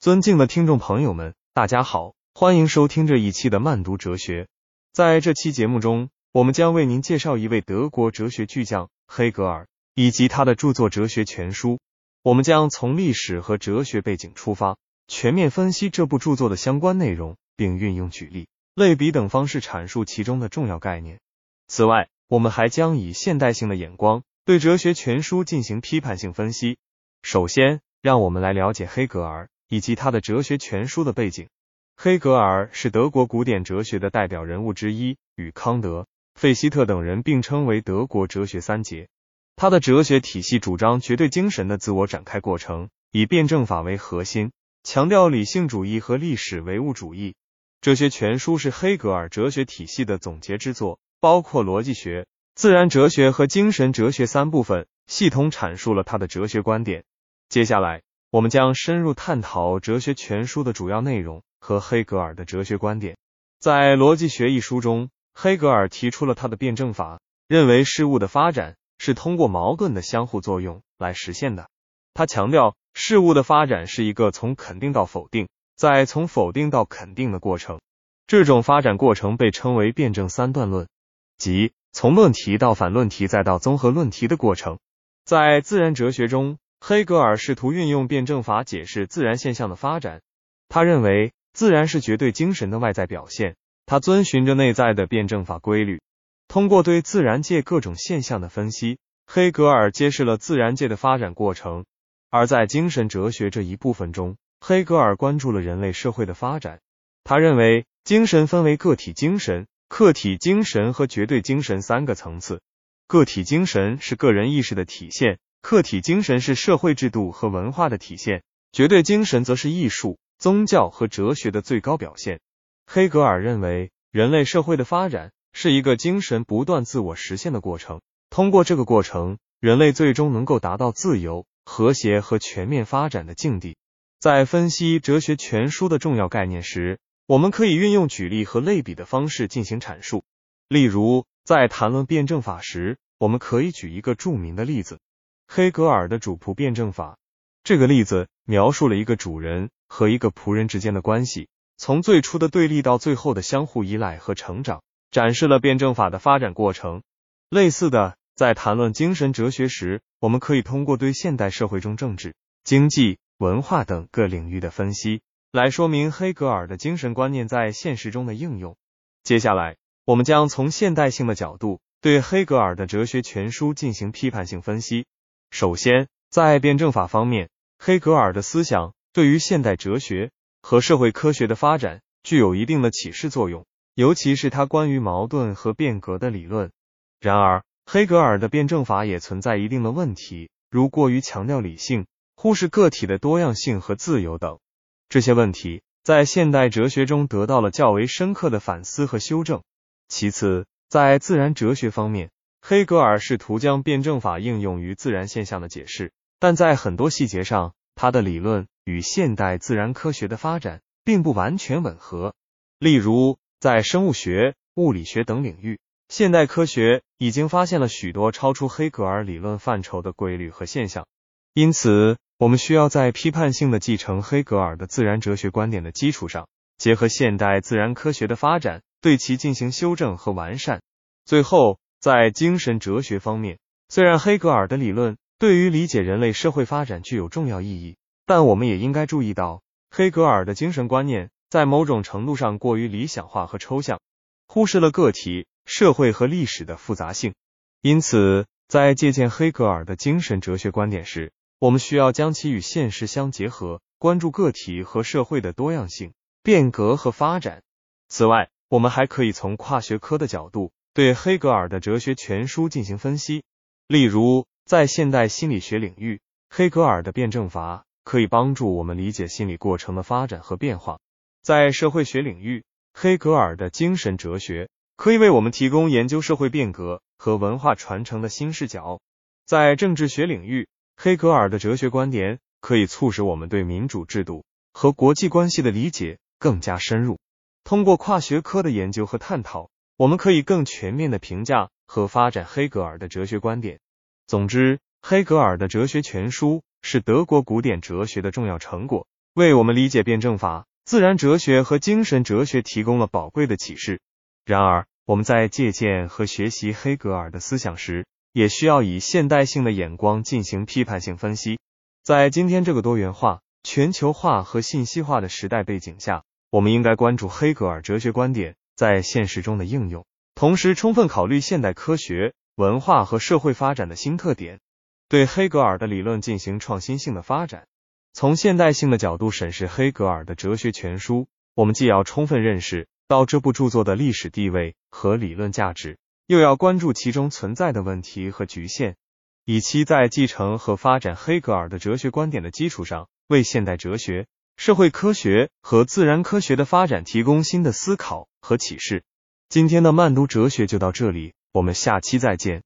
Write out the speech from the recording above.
尊敬的听众朋友们，大家好，欢迎收听这一期的慢读哲学。在这期节目中，我们将为您介绍一位德国哲学巨匠黑格尔以及他的著作《哲学全书》。我们将从历史和哲学背景出发，全面分析这部著作的相关内容，并运用举例、类比等方式阐述其中的重要概念。此外，我们还将以现代性的眼光对《哲学全书》进行批判性分析。首先，让我们来了解黑格尔。以及他的哲学全书的背景。黑格尔是德国古典哲学的代表人物之一，与康德、费希特等人并称为德国哲学三杰。他的哲学体系主张绝对精神的自我展开过程，以辩证法为核心，强调理性主义和历史唯物主义。哲学全书是黑格尔哲学体系的总结之作，包括逻辑学、自然哲学和精神哲学三部分，系统阐述了他的哲学观点。接下来。我们将深入探讨《哲学全书》的主要内容和黑格尔的哲学观点。在《逻辑学》一书中，黑格尔提出了他的辩证法，认为事物的发展是通过矛盾的相互作用来实现的。他强调，事物的发展是一个从肯定到否定，再从否定到肯定的过程。这种发展过程被称为辩证三段论，即从论题到反论题再到综合论题的过程。在自然哲学中，黑格尔试图运用辩证法解释自然现象的发展。他认为自然是绝对精神的外在表现，他遵循着内在的辩证法规律。通过对自然界各种现象的分析，黑格尔揭示了自然界的发展过程。而在精神哲学这一部分中，黑格尔关注了人类社会的发展。他认为精神分为个体精神、客体精神和绝对精神三个层次。个体精神是个人意识的体现。客体精神是社会制度和文化的体现，绝对精神则是艺术、宗教和哲学的最高表现。黑格尔认为，人类社会的发展是一个精神不断自我实现的过程，通过这个过程，人类最终能够达到自由、和谐和全面发展的境地。在分析《哲学全书》的重要概念时，我们可以运用举例和类比的方式进行阐述。例如，在谈论辩证法时，我们可以举一个著名的例子。黑格尔的主仆辩证法这个例子描述了一个主人和一个仆人之间的关系，从最初的对立到最后的相互依赖和成长，展示了辩证法的发展过程。类似的，在谈论精神哲学时，我们可以通过对现代社会中政治、经济、文化等各领域的分析，来说明黑格尔的精神观念在现实中的应用。接下来，我们将从现代性的角度对黑格尔的哲学全书进行批判性分析。首先，在辩证法方面，黑格尔的思想对于现代哲学和社会科学的发展具有一定的启示作用，尤其是他关于矛盾和变革的理论。然而，黑格尔的辩证法也存在一定的问题，如过于强调理性，忽视个体的多样性和自由等。这些问题在现代哲学中得到了较为深刻的反思和修正。其次，在自然哲学方面，黑格尔试图将辩证法应用于自然现象的解释，但在很多细节上，他的理论与现代自然科学的发展并不完全吻合。例如，在生物学、物理学等领域，现代科学已经发现了许多超出黑格尔理论范畴的规律和现象。因此，我们需要在批判性的继承黑格尔的自然哲学观点的基础上，结合现代自然科学的发展，对其进行修正和完善。最后。在精神哲学方面，虽然黑格尔的理论对于理解人类社会发展具有重要意义，但我们也应该注意到，黑格尔的精神观念在某种程度上过于理想化和抽象，忽视了个体、社会和历史的复杂性。因此，在借鉴黑格尔的精神哲学观点时，我们需要将其与现实相结合，关注个体和社会的多样性、变革和发展。此外，我们还可以从跨学科的角度。对黑格尔的哲学全书进行分析，例如在现代心理学领域，黑格尔的辩证法可以帮助我们理解心理过程的发展和变化；在社会学领域，黑格尔的精神哲学可以为我们提供研究社会变革和文化传承的新视角；在政治学领域，黑格尔的哲学观点可以促使我们对民主制度和国际关系的理解更加深入。通过跨学科的研究和探讨。我们可以更全面的评价和发展黑格尔的哲学观点。总之，黑格尔的哲学全书是德国古典哲学的重要成果，为我们理解辩证法、自然哲学和精神哲学提供了宝贵的启示。然而，我们在借鉴和学习黑格尔的思想时，也需要以现代性的眼光进行批判性分析。在今天这个多元化、全球化和信息化的时代背景下，我们应该关注黑格尔哲学观点在现实中的应用，同时充分考虑现代科学、文化和社会发展的新特点，对黑格尔的理论进行创新性的发展。从现代性的角度审视黑格尔的哲学全书，我们既要充分认识到这部著作的历史地位和理论价值，又要关注其中存在的问题和局限，以期在继承和发展黑格尔的哲学观点的基础上，为现代哲学。社会科学和自然科学的发展提供新的思考和启示。今天的慢读哲学就到这里，我们下期再见。